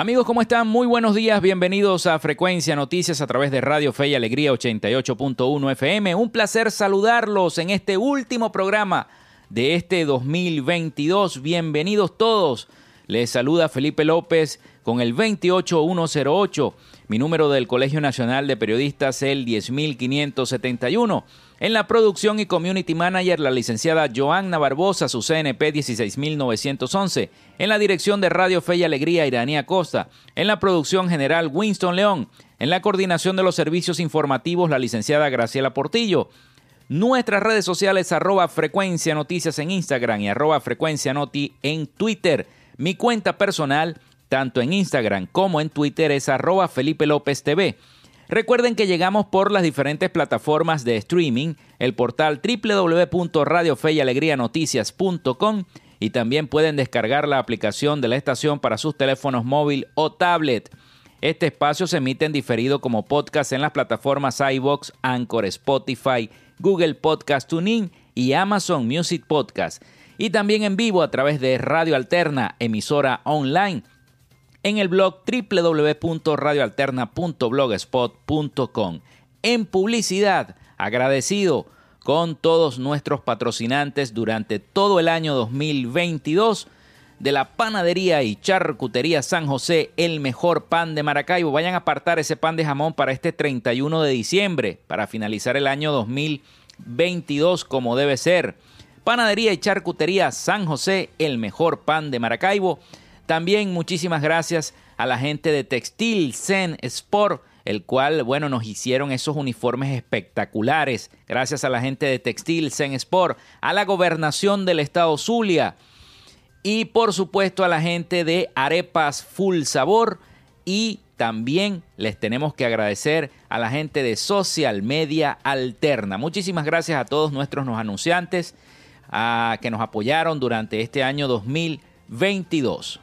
Amigos, ¿cómo están? Muy buenos días, bienvenidos a Frecuencia Noticias a través de Radio Fe y Alegría 88.1 FM. Un placer saludarlos en este último programa de este 2022. Bienvenidos todos. Les saluda Felipe López con el 28108, mi número del Colegio Nacional de Periodistas el 10571. En la producción y community manager, la licenciada Joanna Barbosa, su CNP 16911. En la dirección de Radio Fe y Alegría, Iranía Costa. En la producción general, Winston León. En la coordinación de los servicios informativos, la licenciada Graciela Portillo. Nuestras redes sociales, arroba frecuencia noticias en Instagram y arroba frecuencia noti en Twitter. Mi cuenta personal, tanto en Instagram como en Twitter, es arroba Felipe López TV. Recuerden que llegamos por las diferentes plataformas de streaming, el portal www.radiofeyalegrianoticias.com y también pueden descargar la aplicación de la estación para sus teléfonos móvil o tablet. Este espacio se emite en diferido como podcast en las plataformas iBox, Anchor, Spotify, Google Podcast Tuning y Amazon Music Podcast. Y también en vivo a través de Radio Alterna, emisora online en el blog www.radioalterna.blogspot.com. En publicidad, agradecido con todos nuestros patrocinantes durante todo el año 2022 de la panadería y charcutería San José, el mejor pan de Maracaibo. Vayan a apartar ese pan de jamón para este 31 de diciembre, para finalizar el año 2022 como debe ser. Panadería y charcutería San José, el mejor pan de Maracaibo. También muchísimas gracias a la gente de Textil Zen Sport, el cual, bueno, nos hicieron esos uniformes espectaculares. Gracias a la gente de Textil Zen Sport, a la gobernación del estado Zulia y por supuesto a la gente de Arepas Full Sabor y también les tenemos que agradecer a la gente de Social Media Alterna. Muchísimas gracias a todos nuestros anunciantes que nos apoyaron durante este año 2022.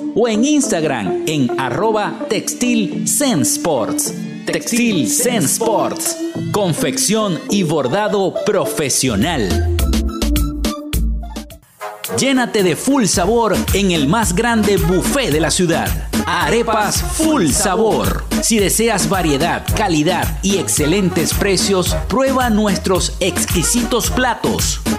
o en Instagram en arroba Textil Sports. Textil Sports. Confección y bordado profesional. Llénate de full sabor en el más grande buffet de la ciudad. Arepas Full Sabor. Si deseas variedad, calidad y excelentes precios, prueba nuestros exquisitos platos.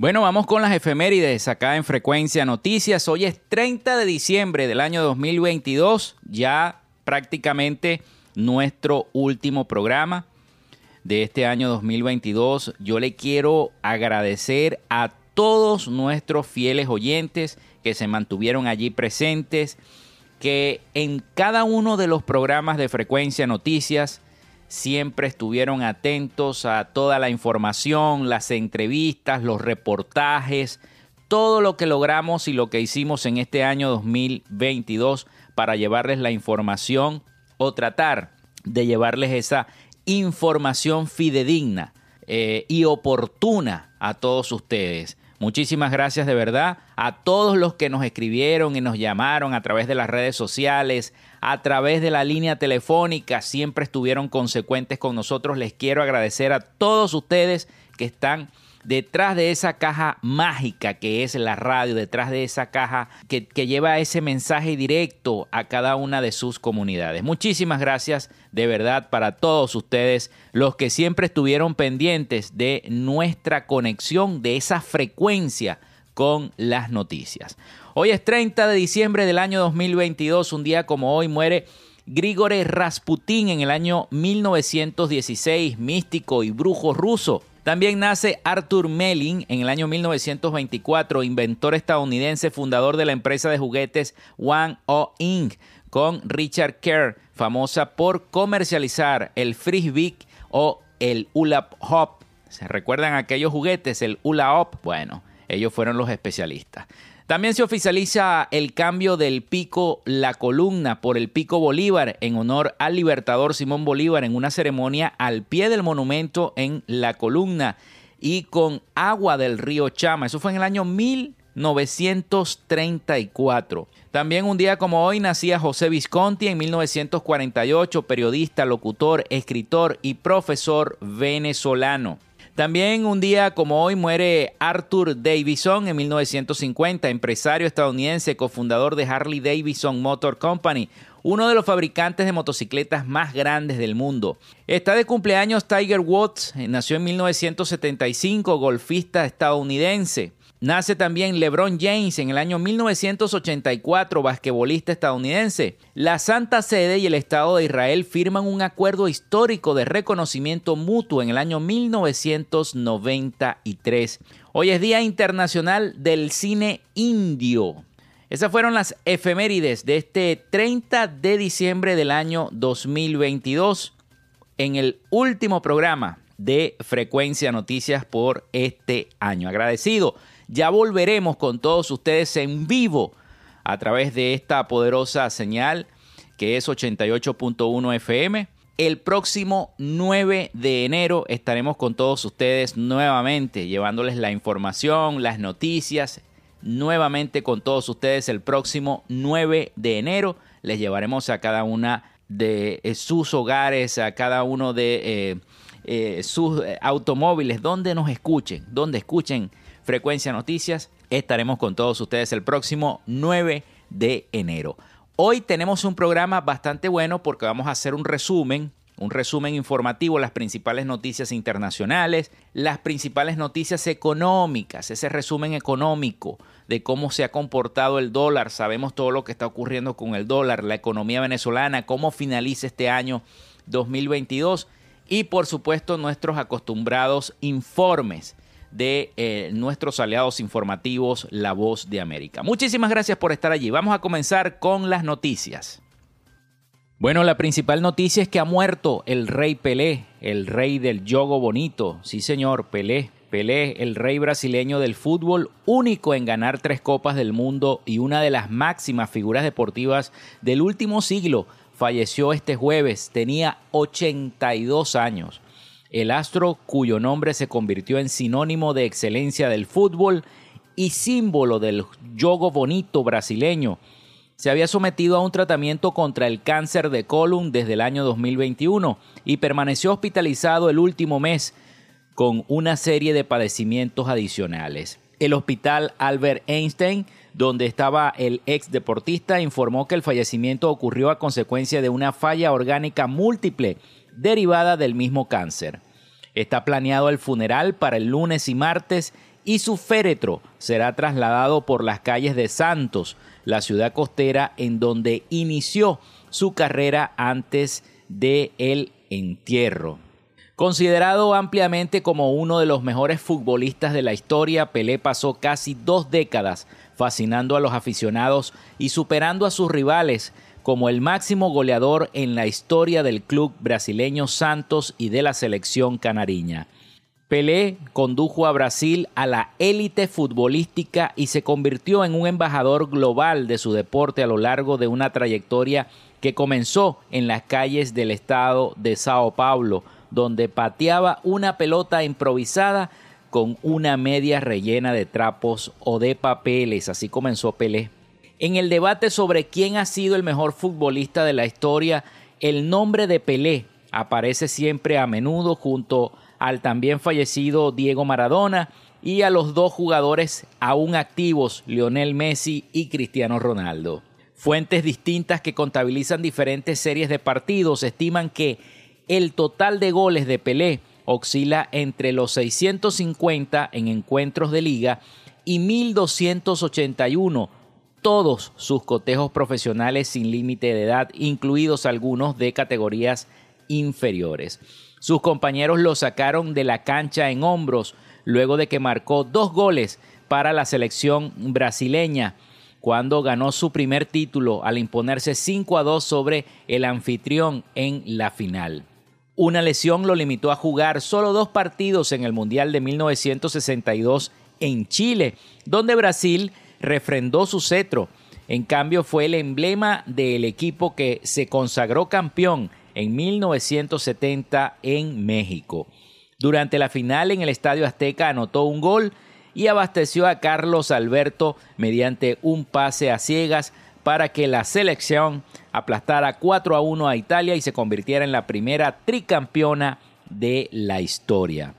Bueno, vamos con las efemérides acá en Frecuencia Noticias. Hoy es 30 de diciembre del año 2022, ya prácticamente nuestro último programa de este año 2022. Yo le quiero agradecer a todos nuestros fieles oyentes que se mantuvieron allí presentes, que en cada uno de los programas de Frecuencia Noticias siempre estuvieron atentos a toda la información, las entrevistas, los reportajes, todo lo que logramos y lo que hicimos en este año 2022 para llevarles la información o tratar de llevarles esa información fidedigna eh, y oportuna a todos ustedes. Muchísimas gracias de verdad a todos los que nos escribieron y nos llamaron a través de las redes sociales, a través de la línea telefónica, siempre estuvieron consecuentes con nosotros. Les quiero agradecer a todos ustedes que están detrás de esa caja mágica que es la radio, detrás de esa caja que, lleva ese mensaje directo a cada una de sus comunidades. Muchísimas gracias de verdad para todos ustedes, los que siempre estuvieron pendientes de nuestra conexión, de esa frecuencia con las noticias. Hoy es 30 de diciembre del año 2022, un día como hoy muere Grigore Rasputin en el año 1916, místico y brujo ruso. También nace Arthur Melling en el año 1924, inventor estadounidense, fundador de la empresa de juguetes One O Inc., con Richard Kerr, famosa por comercializar el frisbee o el hula hop. ¿Se recuerdan aquellos juguetes, el hula hop? Bueno, ellos fueron los especialistas. También se oficializa el cambio del pico La Columna por el pico Bolívar en honor al libertador Simón Bolívar en una ceremonia al pie del monumento en La Columna y con agua del río Chama. Eso fue en el año 1934. También un día como hoy nacía José Visconti en 1948, periodista, locutor, escritor y profesor venezolano. También un día como hoy muere Arthur Davison en 1950, empresario estadounidense, cofundador de Harley Davidson Motor Company, uno de los fabricantes de motocicletas más grandes del mundo. Está de cumpleaños Tiger Woods, nació en 1975, golfista estadounidense. Nace también LeBron James en el año 1984, basquetbolista estadounidense. La Santa Sede y el Estado de Israel firman un acuerdo histórico de reconocimiento mutuo en el año 1993. Hoy es Día Internacional del Cine Indio. Esas fueron las efemérides de este 30 de diciembre del año 2022 en el último programa de Frecuencia Noticias por este año. Agradecido ya volveremos con todos ustedes en vivo a través de esta poderosa señal que es 88.1 FM. El próximo 9 de enero estaremos con todos ustedes nuevamente, llevándoles la información, las noticias, nuevamente con todos ustedes el próximo 9 de enero. Les llevaremos a cada una de eh, sus hogares, a cada uno de eh, eh, sus automóviles, donde nos escuchen, donde escuchen Frecuencia Noticias. Estaremos con todos ustedes el próximo 9 de enero. Hoy tenemos un programa bastante bueno porque vamos a hacer un resumen, un resumen informativo, las principales noticias internacionales, las principales noticias económicas, ese resumen económico de cómo se ha comportado el dólar, sabemos todo lo que está ocurriendo con el dólar, la economía venezolana, cómo finaliza este año 2022 y por supuesto nuestros acostumbrados informes de eh, nuestros aliados informativos La Voz de América. Muchísimas gracias por estar allí. Vamos a comenzar con las noticias. Bueno, la principal noticia es que ha muerto el rey Pelé, el rey del yogo bonito. Sí, señor, Pelé. Pelé, el rey brasileño del fútbol, único en ganar tres copas del mundo y una de las máximas figuras deportivas del último siglo, falleció este jueves, tenía 82 años. El astro, cuyo nombre se convirtió en sinónimo de excelencia del fútbol y símbolo del yogo bonito brasileño, se había sometido a un tratamiento contra el cáncer de colon desde el año 2021 y permaneció hospitalizado el último mes con una serie de padecimientos adicionales. El hospital Albert Einstein, donde estaba el ex deportista, informó que el fallecimiento ocurrió a consecuencia de una falla orgánica múltiple derivada del mismo cáncer. Está planeado el funeral para el lunes y martes y su féretro será trasladado por las calles de Santos, la ciudad costera en donde inició su carrera antes de el entierro. Considerado ampliamente como uno de los mejores futbolistas de la historia, Pelé pasó casi dos décadas fascinando a los aficionados y superando a sus rivales como el máximo goleador en la historia del club brasileño Santos y de la selección canariña. Pelé condujo a Brasil a la élite futbolística y se convirtió en un embajador global de su deporte a lo largo de una trayectoria que comenzó en las calles del estado de Sao Paulo, donde pateaba una pelota improvisada con una media rellena de trapos o de papeles. Así comenzó Pelé. En el debate sobre quién ha sido el mejor futbolista de la historia, el nombre de Pelé aparece siempre a menudo junto al también fallecido Diego Maradona y a los dos jugadores aún activos, Lionel Messi y Cristiano Ronaldo. Fuentes distintas que contabilizan diferentes series de partidos estiman que el total de goles de Pelé oscila entre los 650 en encuentros de liga y 1281 todos sus cotejos profesionales sin límite de edad, incluidos algunos de categorías inferiores. Sus compañeros lo sacaron de la cancha en hombros luego de que marcó dos goles para la selección brasileña cuando ganó su primer título al imponerse 5 a 2 sobre el anfitrión en la final. Una lesión lo limitó a jugar solo dos partidos en el Mundial de 1962 en Chile, donde Brasil refrendó su cetro. En cambio, fue el emblema del equipo que se consagró campeón en 1970 en México. Durante la final en el Estadio Azteca anotó un gol y abasteció a Carlos Alberto mediante un pase a ciegas para que la selección aplastara 4 a 1 a Italia y se convirtiera en la primera tricampeona de la historia.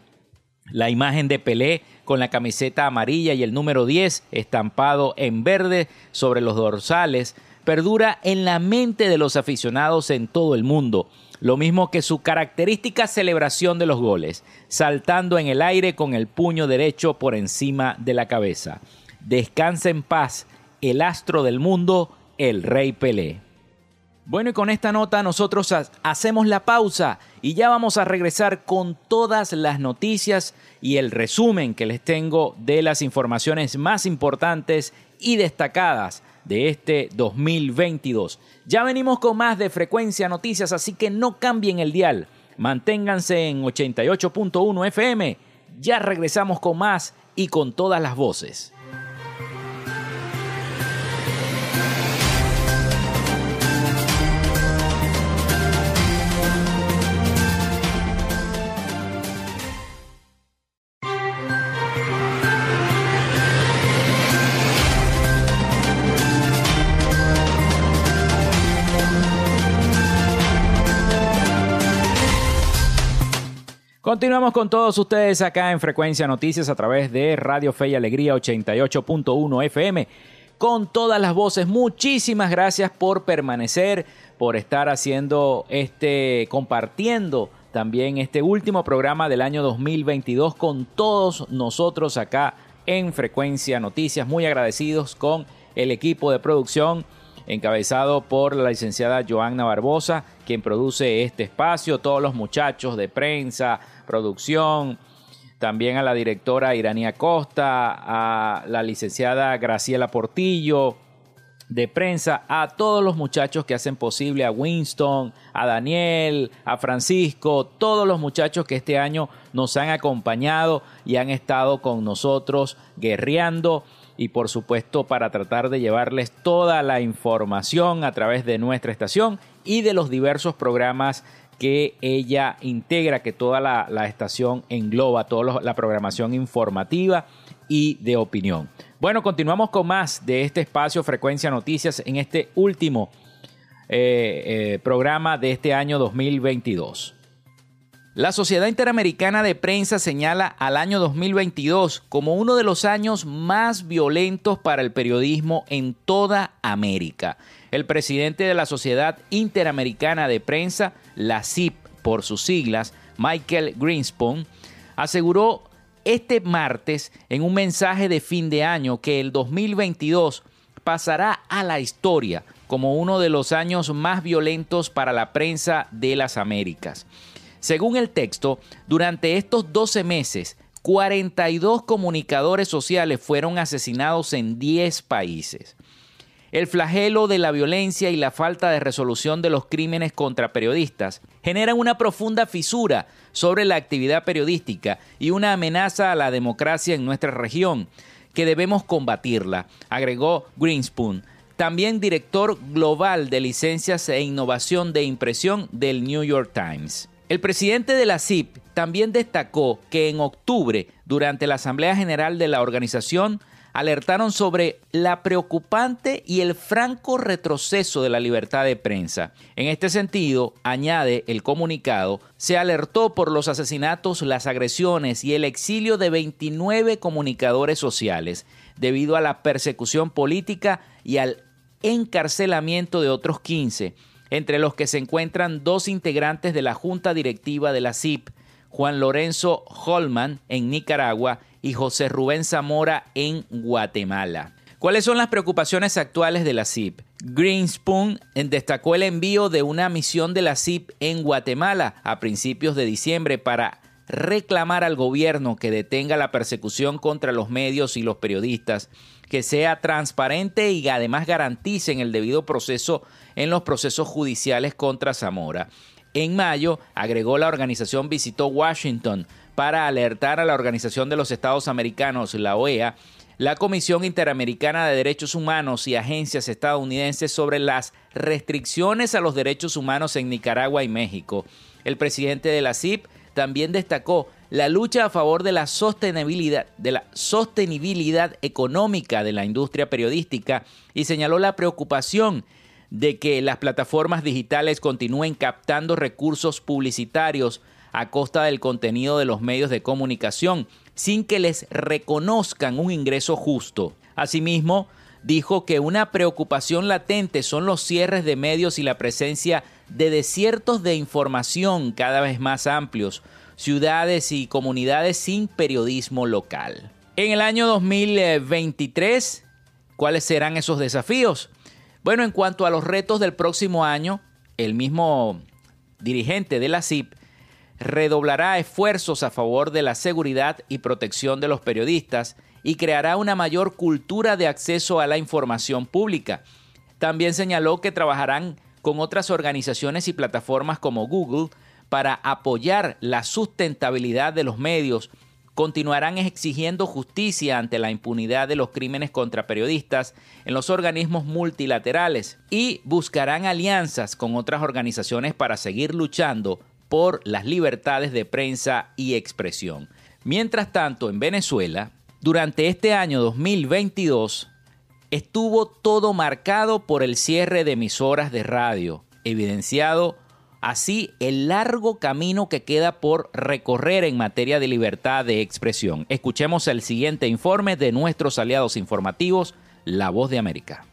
La imagen de Pelé con la camiseta amarilla y el número 10 estampado en verde sobre los dorsales perdura en la mente de los aficionados en todo el mundo, lo mismo que su característica celebración de los goles, saltando en el aire con el puño derecho por encima de la cabeza. Descansa en paz el astro del mundo el Rey Pelé. Bueno, y con esta nota nosotros hacemos la pausa y ya vamos a regresar con todas las noticias y el resumen que les tengo de las informaciones más importantes y destacadas de este 2022. Ya venimos con más de frecuencia noticias, así que no cambien el dial. Manténganse en 88.1 FM. Ya regresamos con más y con todas las voces. Continuamos con todos ustedes acá en Frecuencia Noticias a través de Radio Fe y Alegría 88.1 FM. Con todas las voces, muchísimas gracias por permanecer, por estar haciendo este, compartiendo también este último programa del año 2022 con todos nosotros acá en Frecuencia Noticias. Muy agradecidos con el equipo de producción encabezado por la licenciada Joanna Barbosa, quien produce este espacio, todos los muchachos de prensa, producción, también a la directora Irania Costa, a la licenciada Graciela Portillo, de prensa, a todos los muchachos que hacen posible, a Winston, a Daniel, a Francisco, todos los muchachos que este año nos han acompañado y han estado con nosotros guerreando. Y por supuesto para tratar de llevarles toda la información a través de nuestra estación y de los diversos programas que ella integra, que toda la, estación engloba, toda la programación informativa y de opinión. Bueno, continuamos con más de este espacio Frecuencia Noticias en este último eh, eh, programa de este año 2022. La Sociedad Interamericana de Prensa señala al año 2022 como uno de los años más violentos para el periodismo en toda América. El presidente de la Sociedad Interamericana de Prensa, la CIP por sus siglas, Michael Greenspan, aseguró este martes en un mensaje de fin de año que el 2022 pasará a la historia como uno de los años más violentos para la prensa de las Américas. Según el texto, durante estos 12 meses, 42 comunicadores sociales fueron asesinados en 10 países. El flagelo de la violencia y la falta de resolución de los crímenes contra periodistas generan una profunda fisura sobre la actividad periodística y una amenaza a la democracia en nuestra región, que debemos combatirla, agregó Greenspoon, también director global de licencias e innovación de impresión del New York Times. El presidente de la CIP también destacó que en octubre, durante la Asamblea General de la organización, alertaron sobre la preocupante y el franco retroceso de la libertad de prensa. En este sentido, añade el comunicado, se alertó por los asesinatos, las agresiones y el exilio de 29 comunicadores sociales debido a la persecución política y al encarcelamiento de otros 15 entre los que se encuentran dos integrantes de la Junta Directiva de la CIP, Juan Lorenzo Holman en Nicaragua y José Rubén Zamora en Guatemala. ¿Cuáles son las preocupaciones actuales de la CIP? Greenspoon destacó el envío de una misión de la CIP en Guatemala a principios de diciembre para reclamar al gobierno que detenga la persecución contra los medios y los periodistas, que sea transparente y además garanticen el debido proceso en los procesos judiciales contra Zamora. En mayo, agregó la organización visitó Washington para alertar a la Organización de los Estados Americanos, la OEA, la Comisión Interamericana de Derechos Humanos y agencias estadounidenses sobre las restricciones a los derechos humanos en Nicaragua y México. El presidente de la CIP también destacó la lucha a favor de la sostenibilidad, de la sostenibilidad económica de la industria periodística y señaló la preocupación de que las plataformas digitales continúen captando recursos publicitarios a costa del contenido de los medios de comunicación sin que les reconozcan un ingreso justo. Asimismo, dijo que una preocupación latente son los cierres de medios y la presencia de desiertos de información cada vez más amplios, ciudades y comunidades sin periodismo local. En el año 2023, ¿cuáles serán esos desafíos? Bueno, en cuanto a los retos del próximo año, el mismo dirigente de la CIP redoblará esfuerzos a favor de la seguridad y protección de los periodistas y creará una mayor cultura de acceso a la información pública. También señaló que trabajarán con otras organizaciones y plataformas como Google para apoyar la sustentabilidad de los medios continuarán exigiendo justicia ante la impunidad de los crímenes contra periodistas en los organismos multilaterales y buscarán alianzas con otras organizaciones para seguir luchando por las libertades de prensa y expresión. Mientras tanto, en Venezuela, durante este año 2022, estuvo todo marcado por el cierre de emisoras de radio, evidenciado así el largo camino que queda por recorrer en materia de libertad de expresión. Escuchemos el siguiente informe de nuestros aliados informativos, La Voz de América.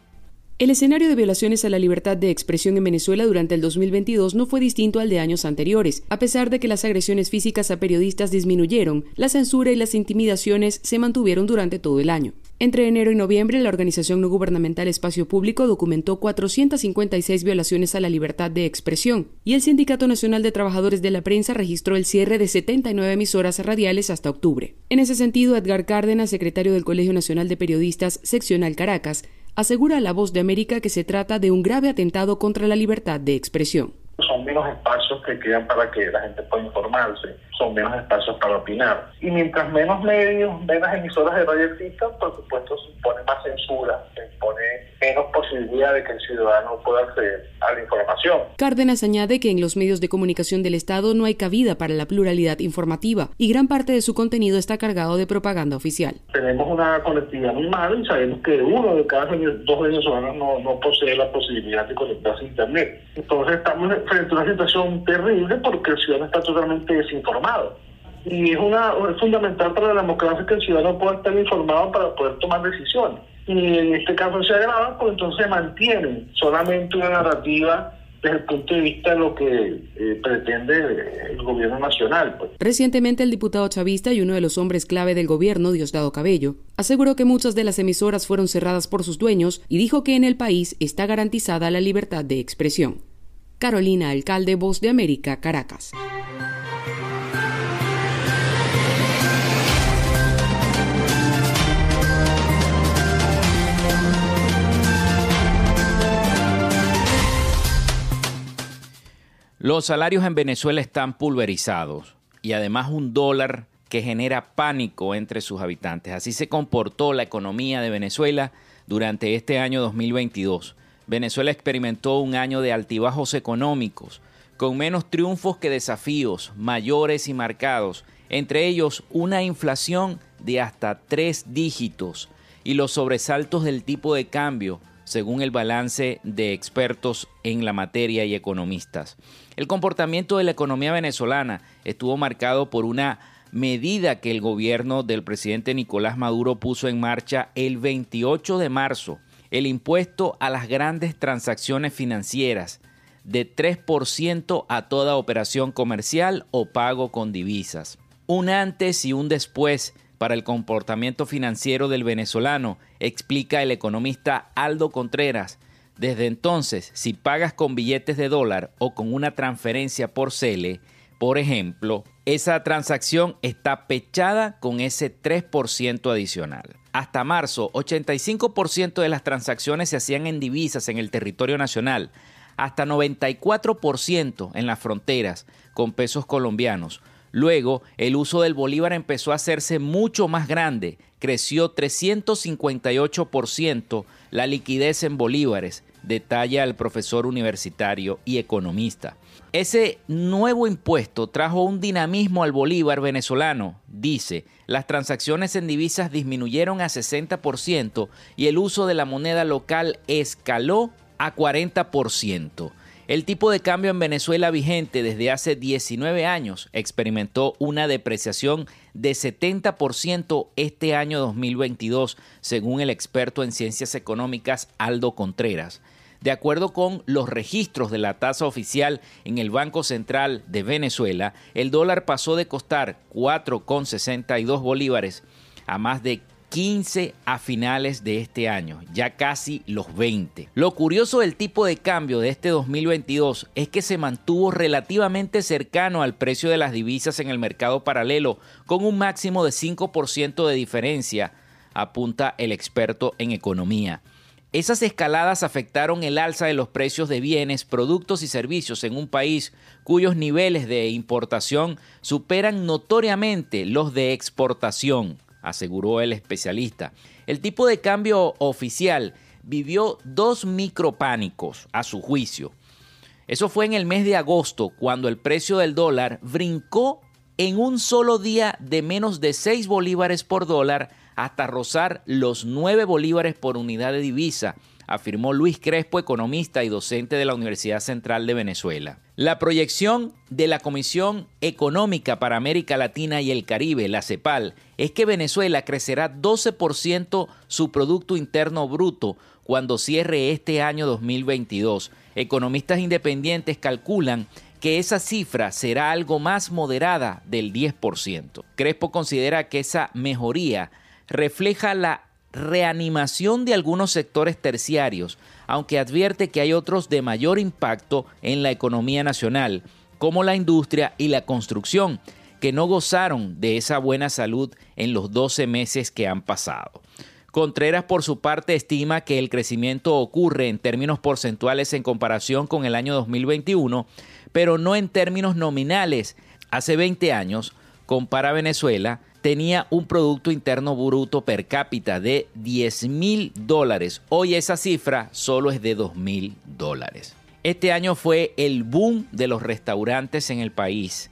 El escenario de violaciones a la libertad de expresión en Venezuela durante el 2022 no fue distinto al de años anteriores. A pesar de que las agresiones físicas a periodistas disminuyeron, la censura y las intimidaciones se mantuvieron durante todo el año. Entre enero y noviembre, la organización no gubernamental Espacio Público documentó 456 violaciones a la libertad de expresión y el Sindicato Nacional de Trabajadores de la Prensa registró el cierre de 79 emisoras radiales hasta octubre. En ese sentido, Edgar Cárdenas, secretario del Colegio Nacional de Periodistas Seccional Caracas, asegura La Voz de América que se trata de un grave atentado contra la libertad de expresión. Son menos espacios que quedan para que la gente pueda informarse son menos espacios para opinar. Y mientras menos medios, menos emisoras de radio existan, por supuesto se impone más censura, se impone menos posibilidad de que el ciudadano pueda acceder a la información. Cárdenas añade que en los medios de comunicación del Estado no hay cabida para la pluralidad informativa y gran parte de su contenido está cargado de propaganda oficial. Tenemos una conectividad muy mala y sabemos que uno de cada dos venezolanos no, no posee la posibilidad de conectarse a Internet. Entonces estamos frente a una situación terrible porque el ciudadano está totalmente desinformado y es, una, fundamental para la democracia que el ciudadano pueda estar informado para poder tomar decisiones. Y en este caso se agrava, pues entonces se mantiene solamente una narrativa desde el punto de vista de lo que eh, pretende el gobierno nacional. Pues. Recientemente el diputado chavista y uno de los hombres clave del gobierno, Diosdado Cabello, aseguró que muchas de las emisoras fueron cerradas por sus dueños y dijo que en el país está garantizada la libertad de expresión. Carolina Alcalde, Voz de América, Caracas. Los salarios en Venezuela están pulverizados y además un dólar que genera pánico entre sus habitantes. Así se comportó la economía de Venezuela durante este año 2022. Venezuela experimentó un año de altibajos económicos, con menos triunfos que desafíos mayores y marcados, entre ellos una inflación de hasta tres dígitos y los sobresaltos del tipo de cambio, según el balance de expertos en la materia y economistas. El comportamiento de la economía venezolana estuvo marcado por una medida que el gobierno del presidente Nicolás Maduro puso en marcha el 28 de marzo, el impuesto a las grandes transacciones financieras de 3% a toda operación comercial o pago con divisas. Un antes y un después para el comportamiento financiero del venezolano, explica el economista Aldo Contreras, desde entonces, si pagas con billetes de dólar o con una transferencia por CELE, por ejemplo, esa transacción está pechada con ese 3% adicional. Hasta marzo, 85% de las transacciones se hacían en divisas en el territorio nacional, hasta 94% en las fronteras con pesos colombianos. Luego, el uso del bolívar empezó a hacerse mucho más grande, creció 358% la liquidez en bolívares, detalla el profesor universitario y economista. Ese nuevo impuesto trajo un dinamismo al bolívar venezolano, dice. Las transacciones en divisas disminuyeron a 60% y el uso de la moneda local escaló a 40%. El tipo de cambio en Venezuela vigente desde hace 19 años experimentó una depreciación de 70% este año 2022, según el experto en ciencias económicas Aldo Contreras. De acuerdo con los registros de la tasa oficial en el Banco Central de Venezuela, el dólar pasó de costar 4,62 bolívares a más de 15 a finales de este año, ya casi los 20. Lo curioso del tipo de cambio de este 2022 es que se mantuvo relativamente cercano al precio de las divisas en el mercado paralelo, con un máximo de 5% de diferencia, apunta el experto en economía. Esas escaladas afectaron el alza de los precios de bienes, productos y servicios en un país cuyos niveles de importación superan notoriamente los de exportación, aseguró el especialista. El tipo de cambio oficial vivió dos micropánicos a su juicio. Eso fue en el mes de agosto, cuando el precio del dólar brincó en un solo día de menos de 6 bolívares por dólar hasta rozar los 9 bolívares por unidad de divisa, afirmó Luis Crespo, economista y docente de la Universidad Central de Venezuela. La proyección de la Comisión Económica para América Latina y el Caribe, la CEPAL, es que Venezuela crecerá 12% su Producto Interno Bruto cuando cierre este año 2022. Economistas independientes calculan que esa cifra será algo más moderada del 10%. Crespo considera que esa mejoría refleja la reanimación de algunos sectores terciarios, aunque advierte que hay otros de mayor impacto en la economía nacional, como la industria y la construcción, que no gozaron de esa buena salud en los 12 meses que han pasado. Contreras, por su parte, estima que el crecimiento ocurre en términos porcentuales en comparación con el año 2021, pero no en términos nominales. Hace 20 años, compara Venezuela, tenía un Producto Interno Bruto per cápita de 10 mil dólares. Hoy esa cifra solo es de 2 mil dólares. Este año fue el boom de los restaurantes en el país,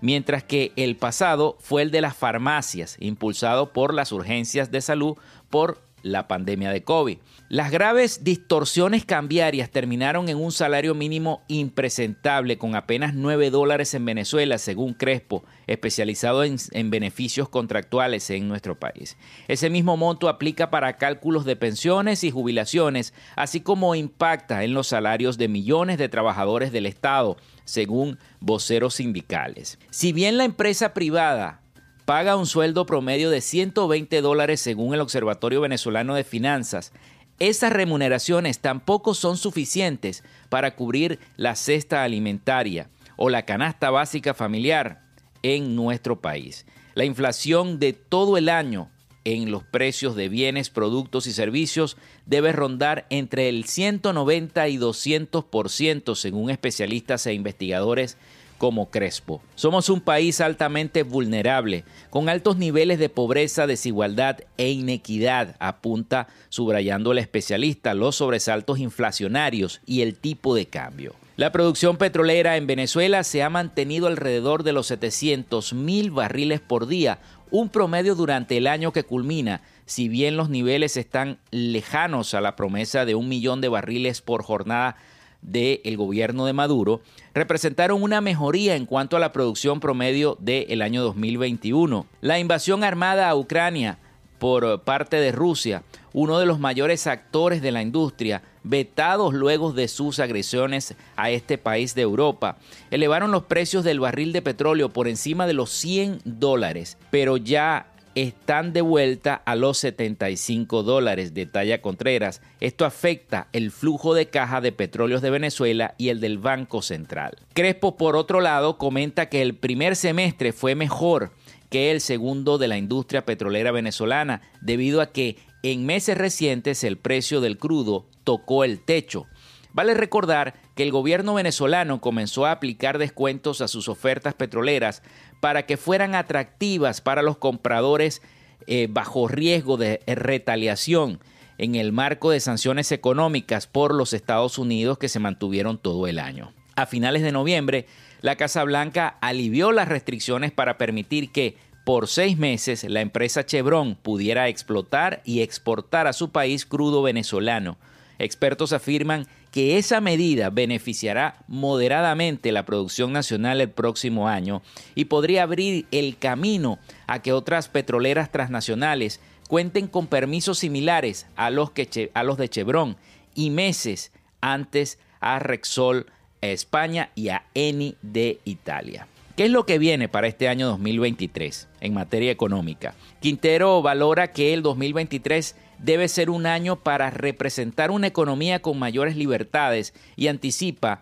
mientras que el pasado fue el de las farmacias, impulsado por las urgencias de salud por la pandemia de COVID. Las graves distorsiones cambiarias terminaron en un salario mínimo impresentable con apenas 9 dólares en Venezuela, según Crespo, especializado en, en, beneficios contractuales en nuestro país. Ese mismo monto aplica para cálculos de pensiones y jubilaciones, así como impacta en los salarios de millones de trabajadores del Estado, según voceros sindicales. Si bien la empresa privada paga un sueldo promedio de 120 dólares según el Observatorio Venezolano de Finanzas. Esas remuneraciones tampoco son suficientes para cubrir la cesta alimentaria o la canasta básica familiar en nuestro país. La inflación de todo el año en los precios de bienes, productos y servicios debe rondar entre el 190 y 200% según especialistas e investigadores como Crespo. Somos un país altamente vulnerable, con altos niveles de pobreza, desigualdad e inequidad, apunta subrayando el especialista los sobresaltos inflacionarios y el tipo de cambio. La producción petrolera en Venezuela se ha mantenido alrededor de los 700 mil barriles por día, un promedio durante el año que culmina, si bien los niveles están lejanos a la promesa de un millón de barriles por jornada del gobierno de Maduro representaron una mejoría en cuanto a la producción promedio del año 2021. La invasión armada a Ucrania por parte de Rusia, uno de los mayores actores de la industria, vetados luego de sus agresiones a este país de Europa, elevaron los precios del barril de petróleo por encima de los 100 dólares, pero ya están de vuelta a los 75 dólares, detalla Contreras. Esto afecta el flujo de caja de petróleos de Venezuela y el del Banco Central. Crespo, por otro lado, comenta que el primer semestre fue mejor que el segundo de la industria petrolera venezolana, debido a que en meses recientes el precio del crudo tocó el techo. Vale recordar que el gobierno venezolano comenzó a aplicar descuentos a sus ofertas petroleras para que fueran atractivas para los compradores eh, bajo riesgo de retaliación en el marco de sanciones económicas por los Estados Unidos que se mantuvieron todo el año. A finales de noviembre, la Casa Blanca alivió las restricciones para permitir que por seis meses la empresa Chevron pudiera explotar y exportar a su país crudo venezolano. Expertos afirman que esa medida beneficiará moderadamente la producción nacional el próximo año y podría abrir el camino a que otras petroleras transnacionales cuenten con permisos similares a los, que, a los de Chevron y meses antes a Rexol España y a Eni de Italia. ¿Qué es lo que viene para este año 2023 en materia económica? Quintero valora que el 2023 debe ser un año para representar una economía con mayores libertades y anticipa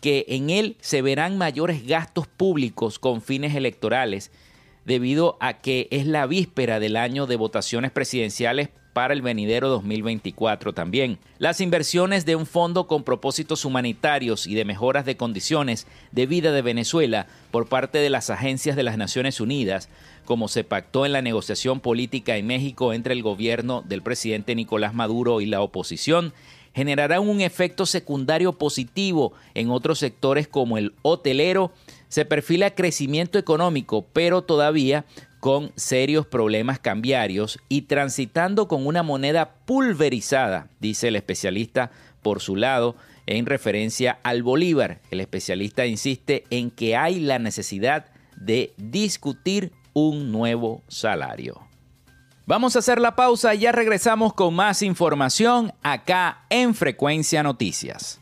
que en él se verán mayores gastos públicos con fines electorales, debido a que es la víspera del año de votaciones presidenciales para el venidero 2024 también. Las inversiones de un fondo con propósitos humanitarios y de mejoras de condiciones de vida de Venezuela por parte de las agencias de las Naciones Unidas, como se pactó en la negociación política en México entre el gobierno del presidente Nicolás Maduro y la oposición, generará un efecto secundario positivo en otros sectores como el hotelero. Se perfila crecimiento económico, pero todavía con serios problemas cambiarios y transitando con una moneda pulverizada, dice el especialista por su lado, en referencia al Bolívar. El especialista insiste en que hay la necesidad de discutir un nuevo salario. Vamos a hacer la pausa y ya regresamos con más información acá en Frecuencia Noticias.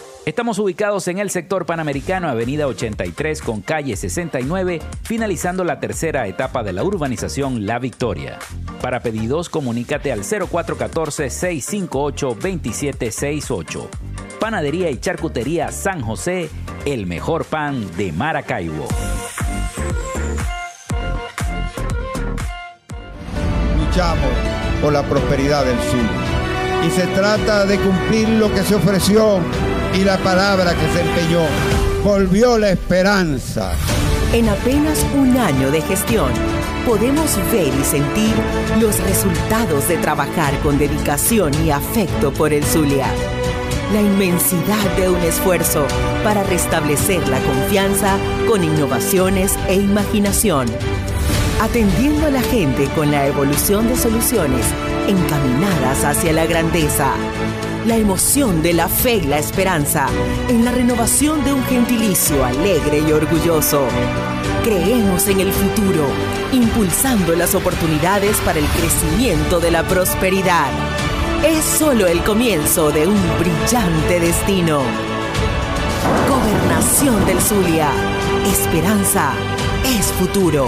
Estamos ubicados en el sector panamericano, Avenida 83 con calle 69, finalizando la tercera etapa de la urbanización La Victoria. Para pedidos, comunícate al 0414-658-2768. Panadería y Charcutería San José, el mejor pan de Maracaibo. Luchamos por la prosperidad del sur y se trata de cumplir lo que se ofreció y la palabra que se empeñó. Volvió la esperanza. En apenas un año de gestión, podemos ver y sentir los resultados de trabajar con dedicación y afecto por el Zulia. La inmensidad de un esfuerzo para restablecer la confianza con innovaciones e imaginación. Atendiendo a la gente con la evolución de soluciones encaminadas hacia la grandeza la emoción de la fe y la esperanza en la renovación de un gentilicio alegre y orgulloso. Creemos en el futuro, impulsando las oportunidades para el crecimiento de la prosperidad. Es solo el comienzo de un brillante destino. Gobernación del Zulia. Esperanza es futuro.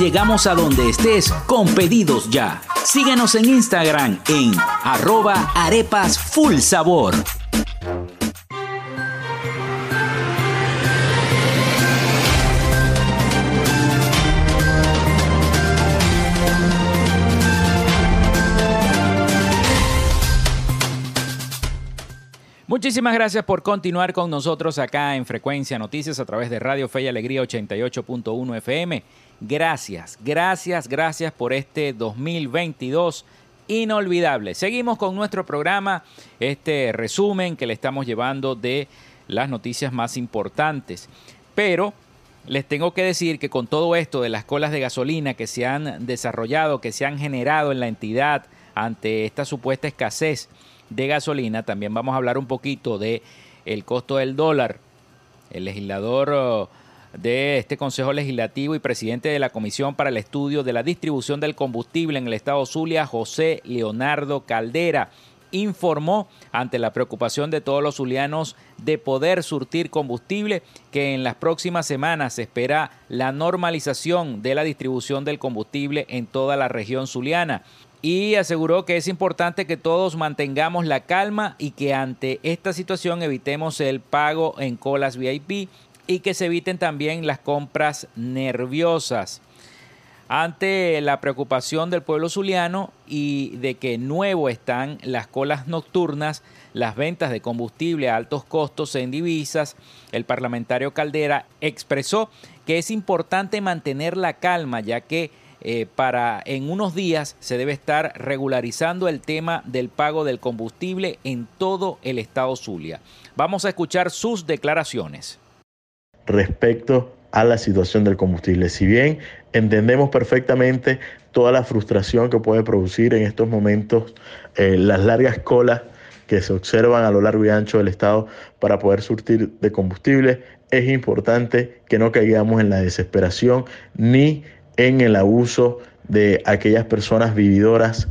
Llegamos a donde estés con pedidos ya. Síguenos en Instagram en arroba full sabor. Muchísimas gracias por continuar con nosotros acá en Frecuencia Noticias a través de Radio Fe y Alegría 88.1 FM. Gracias, gracias, gracias por este 2022 inolvidable. Seguimos con nuestro programa, este resumen que le estamos llevando de las noticias más importantes. Pero les tengo que decir que con todo esto de las colas de gasolina que se han desarrollado, que se han generado en la entidad ante esta supuesta escasez, de gasolina, también vamos a hablar un poquito de el costo del dólar. El legislador oh, de este Consejo Legislativo y presidente de la Comisión para el Estudio de la Distribución del Combustible en el Estado Zulia, José Leonardo Caldera, informó ante la preocupación de todos los zulianos de poder surtir combustible que en las próximas semanas se espera la normalización de la distribución del combustible en toda la región zuliana. Y aseguró que es importante que todos mantengamos la calma y que ante esta situación evitemos el pago en colas VIP y que se eviten también las compras nerviosas. Ante la preocupación del pueblo zuliano y de que nuevo están las colas nocturnas, las ventas de combustible a altos costos en divisas, el parlamentario Caldera expresó que es importante mantener la calma ya que eh, para en unos días se debe estar regularizando el tema del pago del combustible en todo el estado Zulia. Vamos a escuchar sus declaraciones. Respecto a la situación del combustible. Si bien entendemos perfectamente toda la frustración que puede producir en estos momentos eh, las largas colas que se observan a lo largo y ancho del estado para poder surtir de combustible, es importante que no caigamos en la desesperación ni en el abuso de aquellas personas vividoras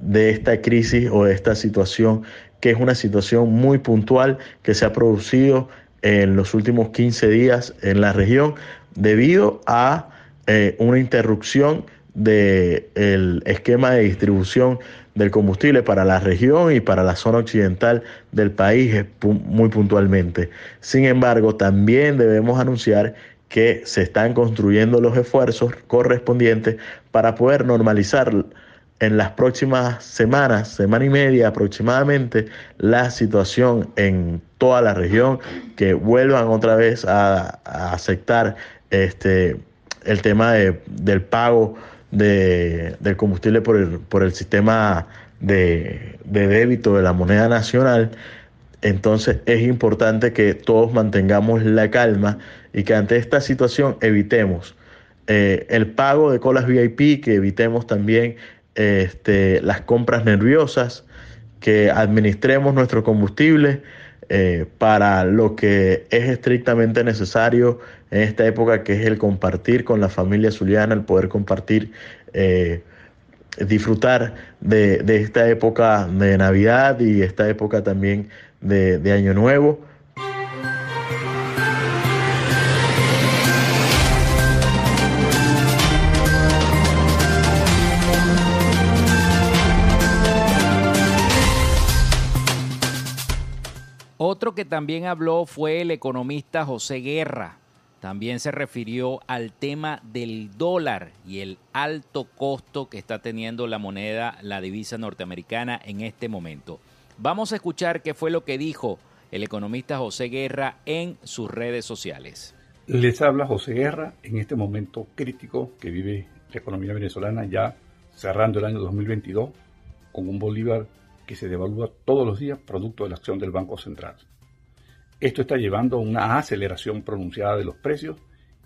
de esta crisis o de esta situación, que es una situación muy puntual que se ha producido en los últimos 15 días en la región debido a eh, una interrupción del esquema de distribución del combustible para la región y para la zona occidental del país muy puntualmente. Sin embargo, también debemos anunciar que se están construyendo los esfuerzos correspondientes para poder normalizar en las próximas semanas, semana y media aproximadamente, la situación en toda la región, que vuelvan otra vez a, aceptar este, el tema del pago de, del combustible por el, por el sistema de, de débito de la moneda nacional. Entonces es importante que todos mantengamos la calma y que ante esta situación evitemos eh, el pago de colas VIP, que evitemos también este, las compras nerviosas, que administremos nuestro combustible eh, para lo que es estrictamente necesario en esta época, que es el compartir con la familia zuliana, el poder compartir, eh, disfrutar de, esta época de Navidad y esta época también de, de Año Nuevo. Otro que también habló fue el economista José Guerra. También se refirió al tema del dólar y el alto costo que está teniendo la moneda, la divisa norteamericana en este momento. Vamos a escuchar qué fue lo que dijo el economista José Guerra en sus redes sociales. Les habla José Guerra en este momento crítico que vive la economía venezolana ya cerrando el año 2022 con un bolívar que se devalúa todos los días producto de la acción del Banco Central. Esto está llevando a una aceleración pronunciada de los precios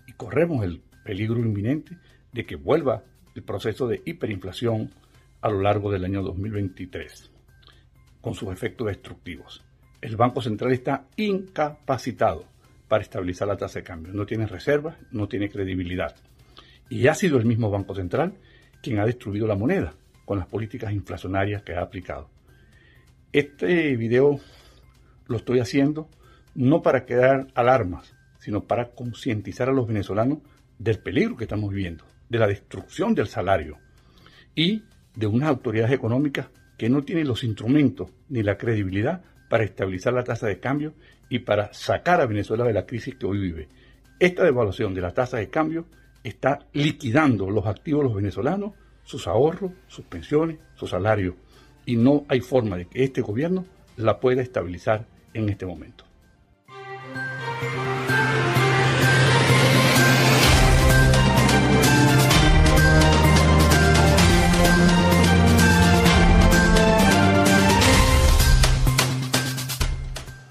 y corremos el peligro inminente de que vuelva el proceso de hiperinflación a lo largo del año 2023, con sus efectos destructivos. El Banco Central está incapacitado para estabilizar la tasa de cambio. No tiene reservas, no tiene credibilidad. Y ha sido el mismo Banco Central quien ha destruido la moneda con las políticas inflacionarias que ha aplicado. Este video lo estoy haciendo no para crear alarmas, sino para concientizar a los venezolanos del peligro que estamos viviendo, de la destrucción del salario y de unas autoridades económicas que no tienen los instrumentos ni la credibilidad para estabilizar la tasa de cambio y para sacar a Venezuela de la crisis que hoy vive. Esta devaluación de la tasa de cambio está liquidando los activos de los venezolanos, sus ahorros, sus pensiones, su salario y no hay forma de que este gobierno la pueda estabilizar en este momento.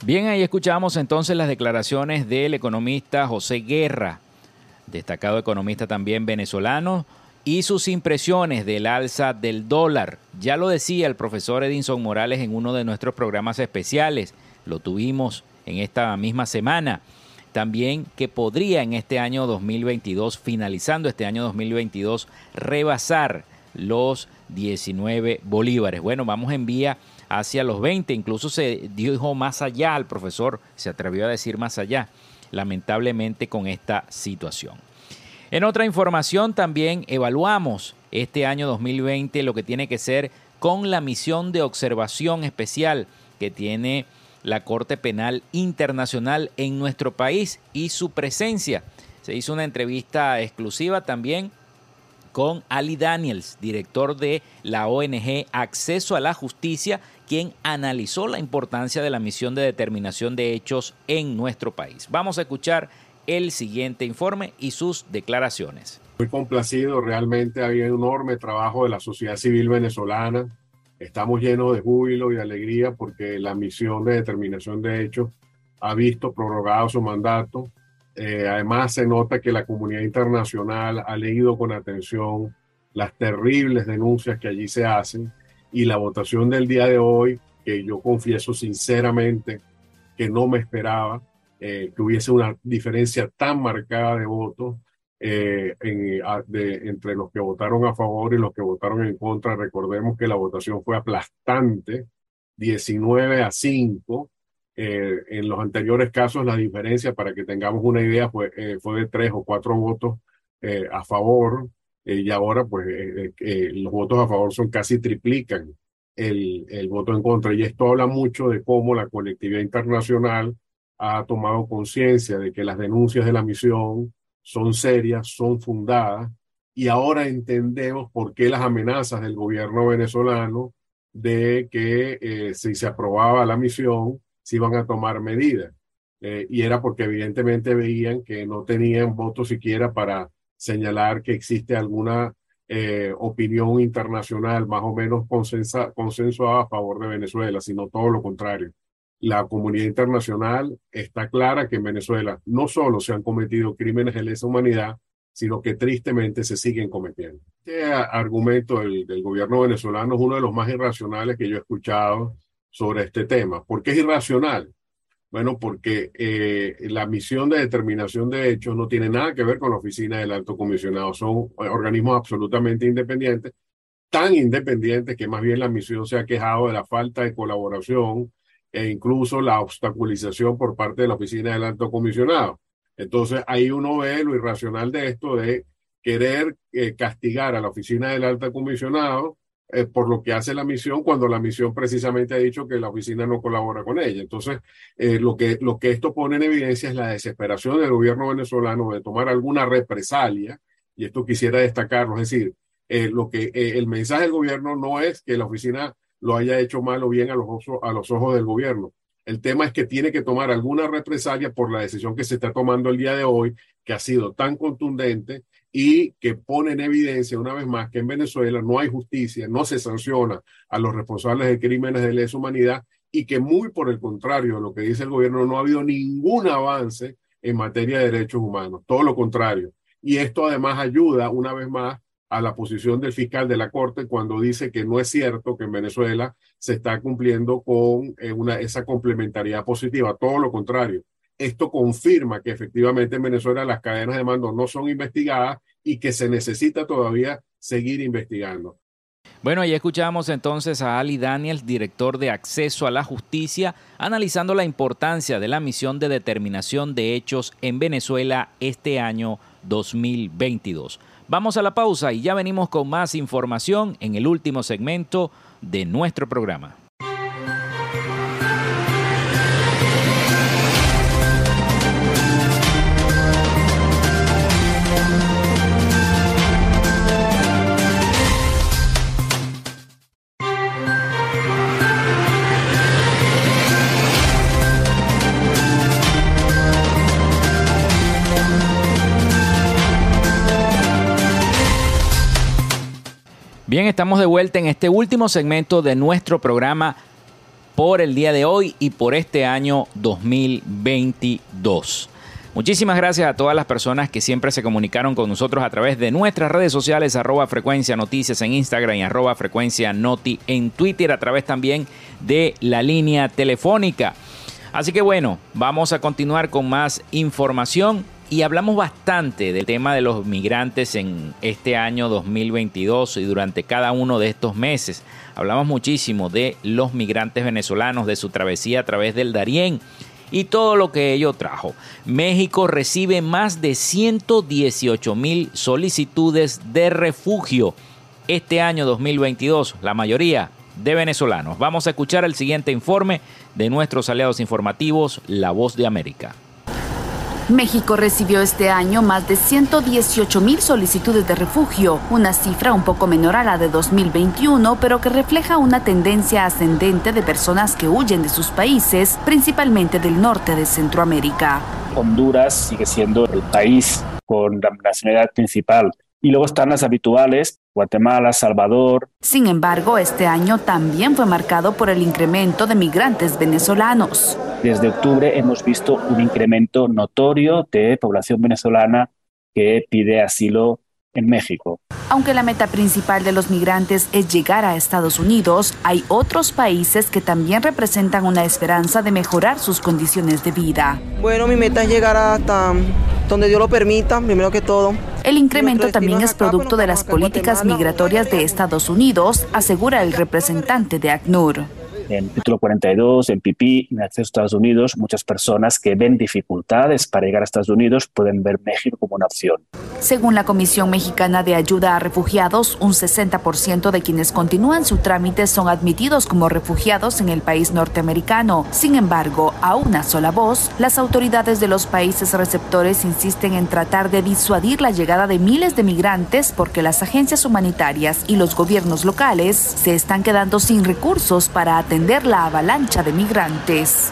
Bien, ahí escuchamos entonces las declaraciones del economista José Guerra, destacado economista también venezolano, y sus impresiones del alza del dólar. Ya lo decía el profesor Edinson Morales en uno de nuestros programas especiales, lo tuvimos en esta misma semana. También que podría en este año 2022, finalizando este año 2022, rebasar los 19 bolívares. Bueno, vamos en vía hacia los 20, incluso se dijo más allá, el profesor se atrevió a decir más allá, lamentablemente con esta situación. En otra información también evaluamos este año 2020 lo que tiene que ser con la misión de observación especial que tiene la Corte Penal Internacional en nuestro país y su presencia. Se hizo una entrevista exclusiva también con Ali Daniels, director de la ONG Acceso a la Justicia, quien analizó la importancia de la misión de determinación de hechos en nuestro país. Vamos a escuchar el siguiente informe y sus declaraciones. Muy complacido, realmente había un enorme trabajo de la sociedad civil venezolana. Estamos llenos de júbilo y de alegría porque la misión de determinación de hechos ha visto prorrogado su mandato Eh, además, se nota que la comunidad internacional ha leído con atención las terribles denuncias que allí se hacen y la votación del día de hoy, que yo confieso sinceramente que no me esperaba eh, que hubiese una diferencia tan marcada de votos eh, entre los que votaron a favor y los que votaron en contra. Recordemos que la votación fue aplastante, 19 a 5. Eh, en los anteriores casos la diferencia, para que tengamos una idea, fue, fue de tres o cuatro votos a favor y ahora pues los votos a favor son casi triplican el, el voto en contra. Y esto habla mucho de cómo la colectividad internacional ha tomado conciencia de que las denuncias de la misión son serias, son fundadas, y ahora entendemos por qué las amenazas del gobierno venezolano de que eh, si se aprobaba la misión, se iban a tomar medidas. Eh, y era porque evidentemente veían que no tenían voto siquiera para señalar que existe alguna eh, opinión internacional más o menos consensuada a favor de Venezuela, sino todo lo contrario la comunidad internacional está clara que en Venezuela no solo se han cometido crímenes de lesa humanidad, sino que tristemente se siguen cometiendo. Este argumento del, gobierno venezolano es uno de los más irracionales que yo he escuchado sobre este tema. ¿Por qué es irracional? Bueno, porque eh, la misión de determinación de hechos no tiene nada que ver con la oficina del alto comisionado. Son organismos absolutamente independientes, tan independientes que más bien la misión se ha quejado de la falta de colaboración e incluso la obstaculización por parte de la oficina del alto comisionado. Entonces ahí uno ve lo irracional de esto de querer eh, castigar a la oficina del alto comisionado eh, por lo que hace la misión cuando la misión precisamente ha dicho que la oficina no colabora con ella. Entonces, eh, lo, que, lo que esto pone en evidencia es la desesperación del gobierno venezolano de tomar alguna represalia, y esto quisiera destacarlo, es decir, lo que el mensaje del gobierno no es que la oficina lo haya hecho mal o bien a los, a los ojos del gobierno. El tema es que tiene que tomar alguna represalia por la decisión que se está tomando el día de hoy, que ha sido tan contundente y que pone en evidencia una vez más que en Venezuela no hay justicia, no se sanciona a los responsables de crímenes de lesa humanidad y que muy por el contrario de lo que dice el gobierno no ha habido ningún avance en materia de derechos humanos, todo lo contrario. Y esto además ayuda una vez más a la posición del fiscal de la Corte cuando dice que no es cierto que en Venezuela se está cumpliendo con eh, una, esa complementariedad positiva, todo lo contrario. Esto confirma que efectivamente en Venezuela las cadenas de mando no son investigadas y que se necesita todavía seguir investigando. Bueno, ya escuchamos entonces a Ali Daniels, director de Acceso a la Justicia, analizando la importancia de la misión de determinación de hechos en Venezuela este año 2022. Vamos a la pausa y ya venimos con más información en el último segmento de nuestro programa. Bien, estamos de vuelta en este último segmento de nuestro programa por el día de hoy y por este año 2022. Muchísimas gracias a todas las personas que siempre se comunicaron con nosotros a través de nuestras redes sociales, arroba frecuencia noticias en Instagram y arroba frecuencia noti en Twitter, a través también de la línea telefónica. Así que bueno, vamos a continuar con más información y hablamos bastante del tema de los migrantes en este año 2022 y durante cada uno de estos meses. Hablamos muchísimo de los migrantes venezolanos, de su travesía a través del Darién y todo lo que ello trajo. México recibe más de 118 mil solicitudes de refugio este año 2022, la mayoría de venezolanos. Vamos a escuchar el siguiente informe de nuestros aliados informativos, La Voz de América. México recibió este año más de 118 mil solicitudes de refugio, una cifra un poco menor a la de 2021, pero que refleja una tendencia ascendente de personas que huyen de sus países, principalmente del norte de Centroamérica. Honduras sigue siendo el país con la nacionalidad principal y luego están las habituales, Guatemala, Salvador. Sin embargo, este año también fue marcado por el incremento de migrantes venezolanos. Desde octubre hemos visto un incremento notorio de población venezolana que pide asilo en México. Aunque la meta principal de los migrantes es llegar a Estados Unidos, hay otros países que también representan una esperanza de mejorar sus condiciones de vida. Bueno, mi meta es llegar hasta donde Dios lo permita, primero que todo. El incremento también es producto de las políticas migratorias de Estados Unidos, asegura el representante de ACNUR en título 42, en PIPI, en acceso a Estados Unidos, muchas personas que ven dificultades para llegar a Estados Unidos pueden ver México como una opción. Según la Comisión Mexicana de Ayuda a Refugiados, un 60% de quienes continúan su trámite son admitidos como refugiados en el país norteamericano. Sin embargo, a una sola voz, las autoridades de los países receptores insisten en tratar de disuadir la llegada de miles de migrantes porque las agencias humanitarias y los gobiernos locales se están quedando sin recursos para atender la avalancha de migrantes.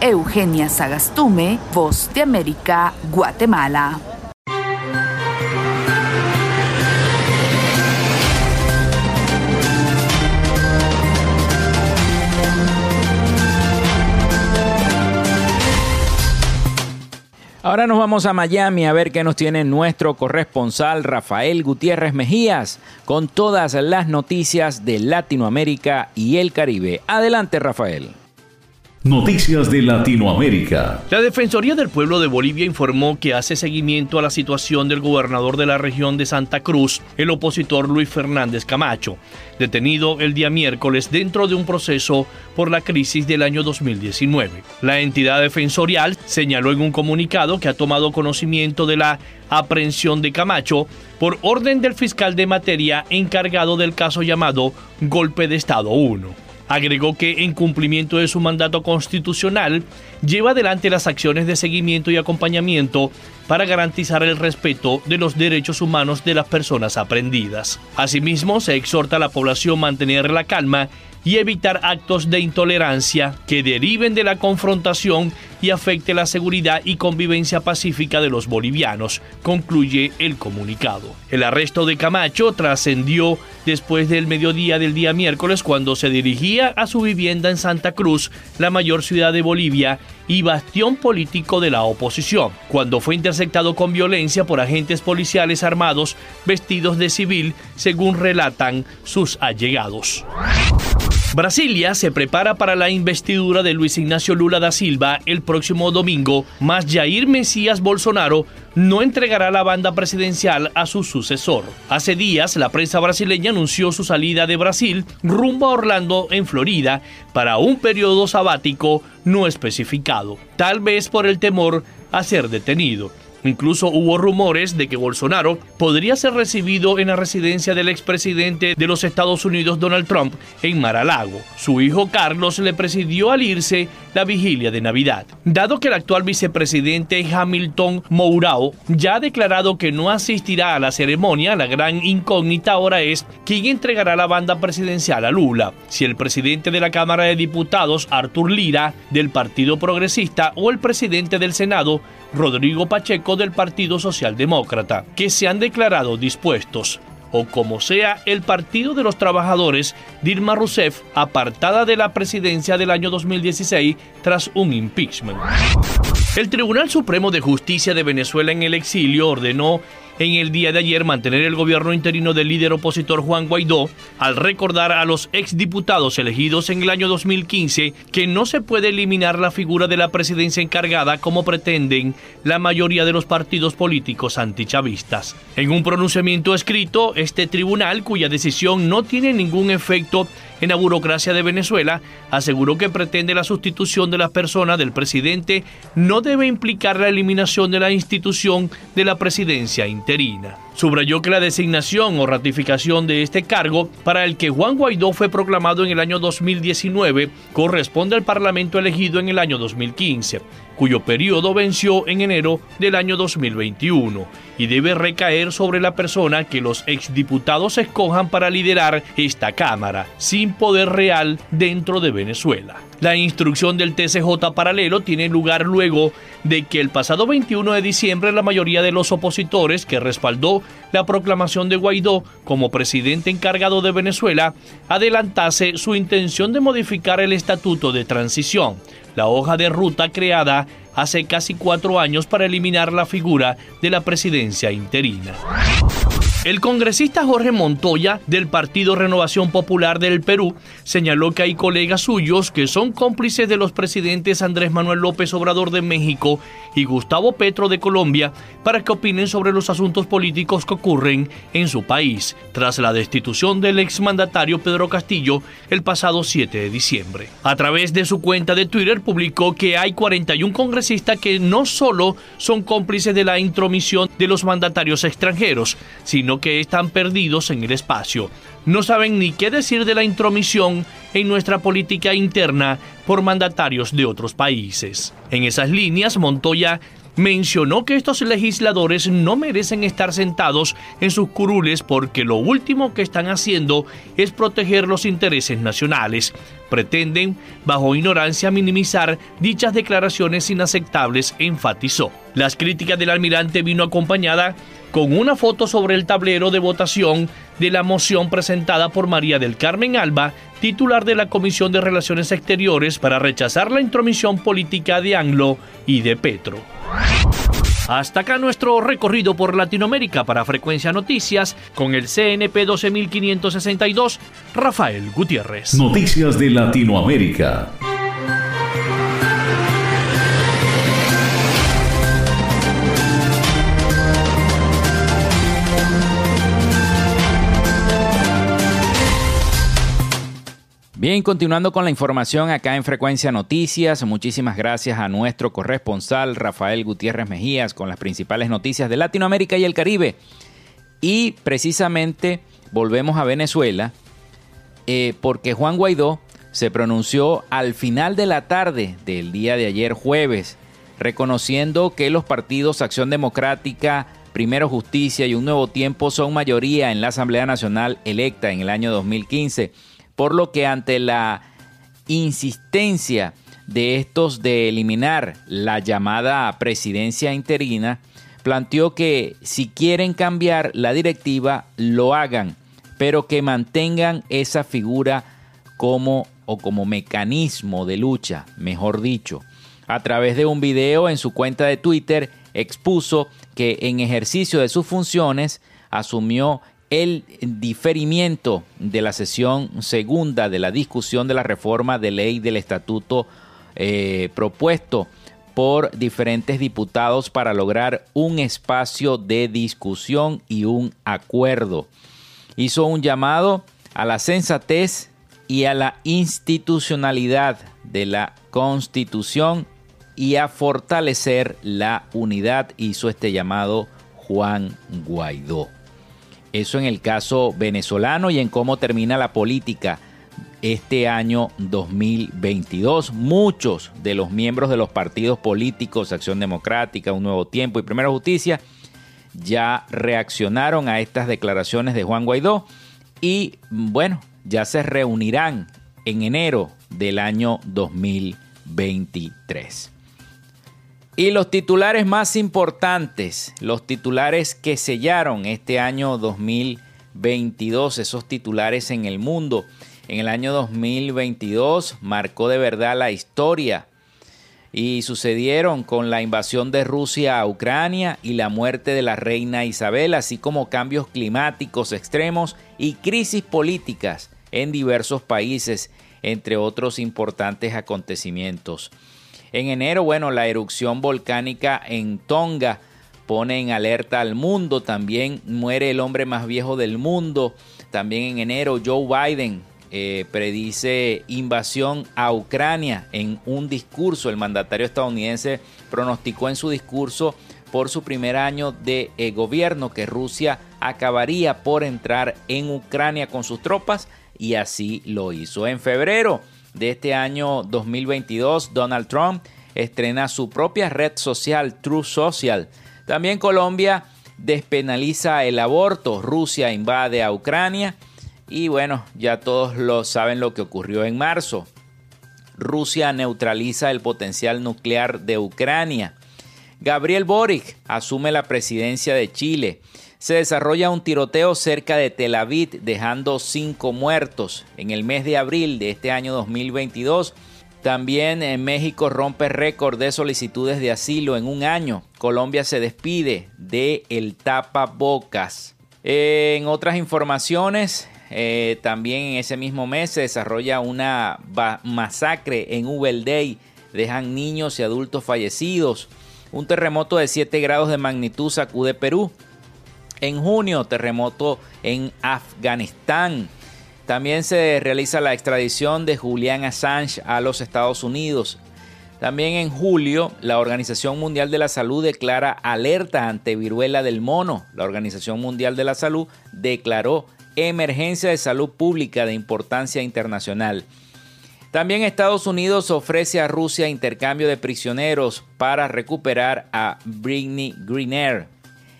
Eugenia Sagastume, Voz de América, Guatemala. Ahora nos vamos a Miami a ver qué nos tiene nuestro corresponsal Rafael Gutiérrez Mejías con todas las noticias de Latinoamérica y el Caribe. Adelante Rafael. Noticias de Latinoamérica. La Defensoría del Pueblo de Bolivia informó que hace seguimiento a la situación del gobernador de la región de Santa Cruz, el opositor Luis Fernández Camacho, detenido el día miércoles dentro de un proceso por la crisis del año 2019. La entidad defensorial señaló en un comunicado que ha tomado conocimiento de la aprehensión de Camacho por orden del fiscal de materia encargado del caso llamado Golpe de Estado 1. Agregó que en cumplimiento de su mandato constitucional lleva adelante las acciones de seguimiento y acompañamiento para garantizar el respeto de los derechos humanos de las personas aprendidas. Asimismo, se exhorta a la población a mantener la calma y evitar actos de intolerancia que deriven de la confrontación y afecte la seguridad y convivencia pacífica de los bolivianos, concluye el comunicado. El arresto de Camacho trascendió después del mediodía del día miércoles cuando se dirigía a su vivienda en Santa Cruz, la mayor ciudad de Bolivia y bastión político de la oposición, cuando fue interceptado con violencia por agentes policiales armados vestidos de civil, según relatan sus allegados. Brasilia se prepara para la investidura de Luis Ignacio Lula da Silva el próximo domingo, mas Jair Mesías Bolsonaro no entregará la banda presidencial a su sucesor. Hace días, la prensa brasileña anunció su salida de Brasil rumbo a Orlando, en Florida, para un periodo sabático no especificado, tal vez por el temor a ser detenido. Incluso hubo rumores de que Bolsonaro podría ser recibido en la residencia del expresidente de los Estados Unidos Donald Trump en Mar-a-Lago. Su hijo Carlos le presidió al irse la vigilia de Navidad. Dado que el actual vicepresidente Hamilton Mourao ya ha declarado que no asistirá a la ceremonia, la gran incógnita ahora es quién entregará la banda presidencial a Lula, si el presidente de la Cámara de Diputados Artur Lira del Partido Progresista o el presidente del Senado Rodrigo Pacheco del Partido Socialdemócrata, que se han declarado dispuestos o como sea el Partido de los Trabajadores, Dilma Rousseff, apartada de la presidencia del año 2016 tras un impeachment. El Tribunal Supremo de Justicia de Venezuela en el exilio ordenó en el día de ayer mantener el gobierno interino del líder opositor Juan Guaidó al recordar a los exdiputados elegidos en el año 2015 que no se puede eliminar la figura de la presidencia encargada como pretenden la mayoría de los partidos políticos antichavistas. En un pronunciamiento escrito, este tribunal, cuya decisión no tiene ningún efecto en la burocracia de Venezuela, aseguró que pretende la sustitución de las personas del presidente no debe implicar la eliminación de la institución de la presidencia interina. Subrayó que la designación o ratificación de este cargo, para el que Juan Guaidó fue proclamado en el año 2019, corresponde al Parlamento elegido en el año 2015. Cuyo periodo venció en enero del año 2021 y debe recaer sobre la persona que los exdiputados escojan para liderar esta Cámara, sin poder real dentro de Venezuela. La instrucción del TCJ paralelo tiene lugar luego de que el pasado 21 de diciembre la mayoría de los opositores que respaldó la proclamación de Guaidó como presidente encargado de Venezuela adelantase su intención de modificar el estatuto de transición, la hoja de ruta creada hace casi cuatro años para eliminar la figura de la presidencia interina. El congresista Jorge Montoya del Partido Renovación Popular del Perú señaló que hay colegas suyos que son cómplices de los presidentes Andrés Manuel López Obrador de México y Gustavo Petro de Colombia para que opinen sobre los asuntos políticos que ocurren en su país, tras la destitución del exmandatario Pedro Castillo el pasado 7 de diciembre. A través de su cuenta de Twitter publicó que hay 41 congresistas que no solo son cómplices de la intromisión de los mandatarios extranjeros, sino que están perdidos en el espacio. No saben ni qué decir de la intromisión en nuestra política interna por mandatarios de otros países. En esas líneas, Montoya mencionó que estos legisladores no merecen estar sentados en sus curules porque lo último que están haciendo es proteger los intereses nacionales. Pretenden, bajo ignorancia, minimizar dichas declaraciones inaceptables, enfatizó. Las críticas del almirante vino acompañada con una foto sobre el tablero de votación de la moción presentada por María del Carmen Alba, titular de la Comisión de Relaciones Exteriores, para rechazar la intromisión política de Anglo y de Petro. Hasta acá nuestro recorrido por Latinoamérica para Frecuencia Noticias con el CNP 12562, Rafael Gutiérrez. Noticias de Latinoamérica. Bien, continuando con la información acá en Frecuencia Noticias, muchísimas gracias a nuestro corresponsal Rafael Gutiérrez Mejías con las principales noticias de Latinoamérica y el Caribe. Y precisamente volvemos a Venezuela eh, porque Juan Guaidó se pronunció al final de la tarde del día de ayer jueves, reconociendo que los partidos Acción Democrática, Primero Justicia y Un Nuevo Tiempo son mayoría en la Asamblea Nacional electa en el año 2015 por lo que ante la insistencia de estos de eliminar la llamada presidencia interina, planteó que si quieren cambiar la directiva, lo hagan, pero que mantengan esa figura como o como mecanismo de lucha, mejor dicho. A través de un video en su cuenta de Twitter expuso que en ejercicio de sus funciones asumió el diferimiento de la sesión segunda de la discusión de la reforma de ley del estatuto eh, propuesto por diferentes diputados para lograr un espacio de discusión y un acuerdo. Hizo un llamado a la sensatez y a la institucionalidad de la Constitución y a fortalecer la unidad. Hizo este llamado Juan Guaidó. Eso en el caso venezolano y en cómo termina la política este año 2022. Muchos de los miembros de los partidos políticos, Acción Democrática, Un Nuevo Tiempo y Primera Justicia, ya reaccionaron a estas declaraciones de Juan Guaidó y bueno, ya se reunirán en enero del año 2023. Y los titulares más importantes, los titulares que sellaron este año 2022, esos titulares en el mundo. En el año 2022 marcó de verdad la historia y sucedieron con la invasión de Rusia a Ucrania y la muerte de la reina Isabel, así como cambios climáticos extremos y crisis políticas en diversos países, entre otros importantes acontecimientos. En enero, bueno, la erupción volcánica en Tonga pone en alerta al mundo. También muere el hombre más viejo del mundo. También en enero Joe Biden eh, predice invasión a Ucrania en un discurso. El mandatario estadounidense pronosticó en su discurso por su primer año de eh, gobierno que Rusia acabaría por entrar en Ucrania con sus tropas y así lo hizo. En febrero de este año 2022, Donald Trump estrena su propia red social, True Social. También Colombia despenaliza el aborto, Rusia invade a Ucrania y bueno, ya todos lo saben lo que ocurrió en marzo. Rusia neutraliza el potencial nuclear de Ucrania. Gabriel Boric asume la presidencia de Chile. Se desarrolla un tiroteo cerca de Tel Aviv dejando cinco muertos. En el mes de abril de este año 2022 también en México rompe récord de solicitudes de asilo en un año. Colombia se despide de el tapabocas. En otras informaciones, eh, también en ese mismo mes se desarrolla una masacre en Day. Dejan niños y adultos fallecidos. Un terremoto de 7 grados de magnitud sacude Perú. En junio, terremoto en Afganistán. También se realiza la extradición de Julian Assange a los Estados Unidos. También en julio, la Organización Mundial de la Salud declara alerta ante viruela del mono. La Organización Mundial de la Salud declaró emergencia de salud pública de importancia internacional. También Estados Unidos ofrece a Rusia intercambio de prisioneros para recuperar a Britney Greener.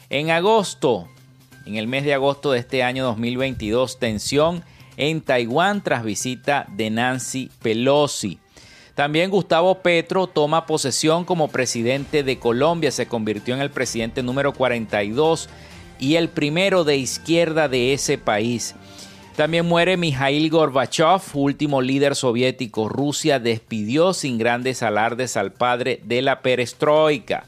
En agosto, en el mes de agosto de este año 2022, tensión en Taiwán tras visita de Nancy Pelosi. También Gustavo Petro toma posesión como presidente de Colombia, se convirtió en el presidente número 42 y el primero de izquierda de ese país. También muere Mikhail Gorbachev, último líder soviético. Rusia despidió sin grandes alardes al padre de la perestroika.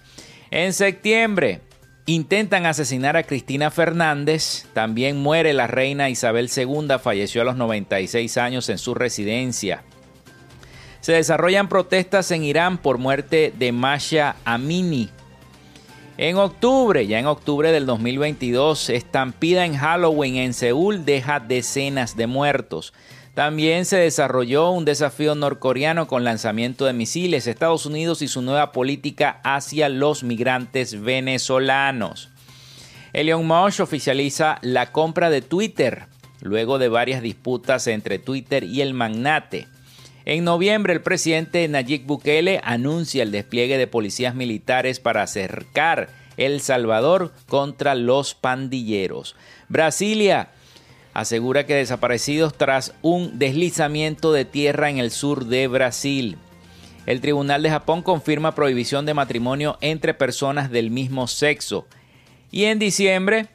En septiembre, Intentan asesinar a Cristina Fernández. También muere la reina Isabel II. Falleció a los 96 años en su residencia. Se desarrollan protestas en Irán por muerte de Masha Amini. En octubre, ya en octubre del 2022, estampida en Halloween en Seúl deja decenas de muertos. También se desarrolló un desafío norcoreano con lanzamiento de misiles, Estados Unidos y su nueva política hacia los migrantes venezolanos. Elon Musk oficializa la compra de Twitter, luego de varias disputas entre Twitter y el magnate. En noviembre, el presidente Nayib Bukele anuncia el despliegue de policías militares para acercar El Salvador contra los pandilleros. Brasilia asegura que desaparecidos tras un deslizamiento de tierra en el sur de Brasil. El Tribunal de Japón confirma prohibición de matrimonio entre personas del mismo sexo. Y en diciembre,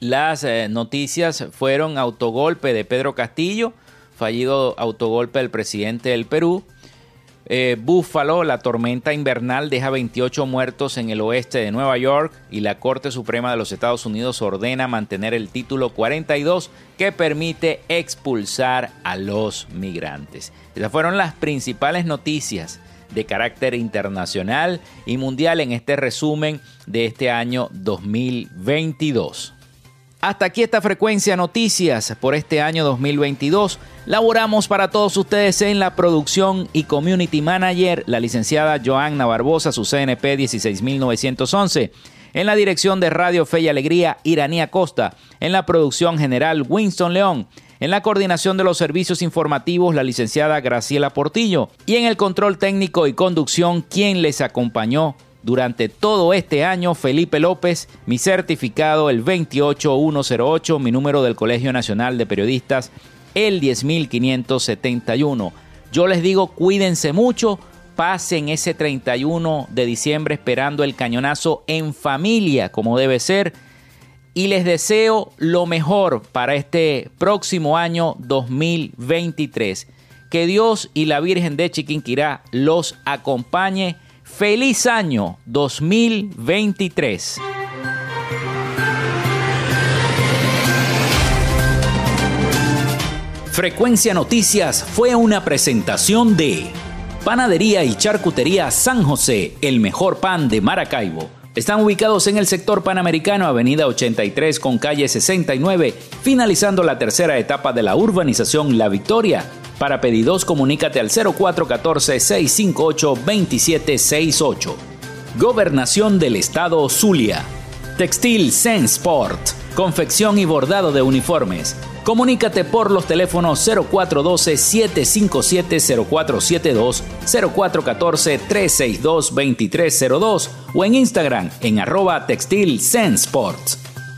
las eh, noticias fueron autogolpe de Pedro Castillo, fallido autogolpe del presidente del Perú, eh, Búfalo, la tormenta invernal deja 28 muertos en el oeste de Nueva York y la Corte Suprema de los Estados Unidos ordena mantener el título 42 que permite expulsar a los migrantes. Esas fueron las principales noticias de carácter internacional y mundial en este resumen de este año 2022. Hasta aquí esta frecuencia noticias por este año 2022. Laboramos para todos ustedes en la producción y community manager, la licenciada Joanna Barbosa, su CNP 16911. En la dirección de Radio Fe y Alegría, Iranía Costa. En la producción general, Winston León. En la coordinación de los servicios informativos, la licenciada Graciela Portillo. Y en el control técnico y conducción, quien les acompañó, durante todo este año, Felipe López, mi certificado el 28108, mi número del Colegio Nacional de Periodistas el 10571. Yo les digo, cuídense mucho, pasen ese 31 de diciembre esperando el cañonazo en familia, como debe ser. Y les deseo lo mejor para este próximo año 2023. Que Dios y la Virgen de Chiquinquirá los acompañe Feliz año 2023. Frecuencia Noticias fue una presentación de Panadería y Charcutería San José, el mejor pan de Maracaibo. Están ubicados en el sector panamericano, Avenida 83 con calle 69, finalizando la tercera etapa de la urbanización La Victoria para pedidos, comunícate al 0414-658-2768. Gobernación del Estado Zulia. Textil Sensport confección y bordado de uniformes. Comunícate por los teléfonos 0412-757-0472, 0414-362-2302 o en Instagram en arroba textil Sports.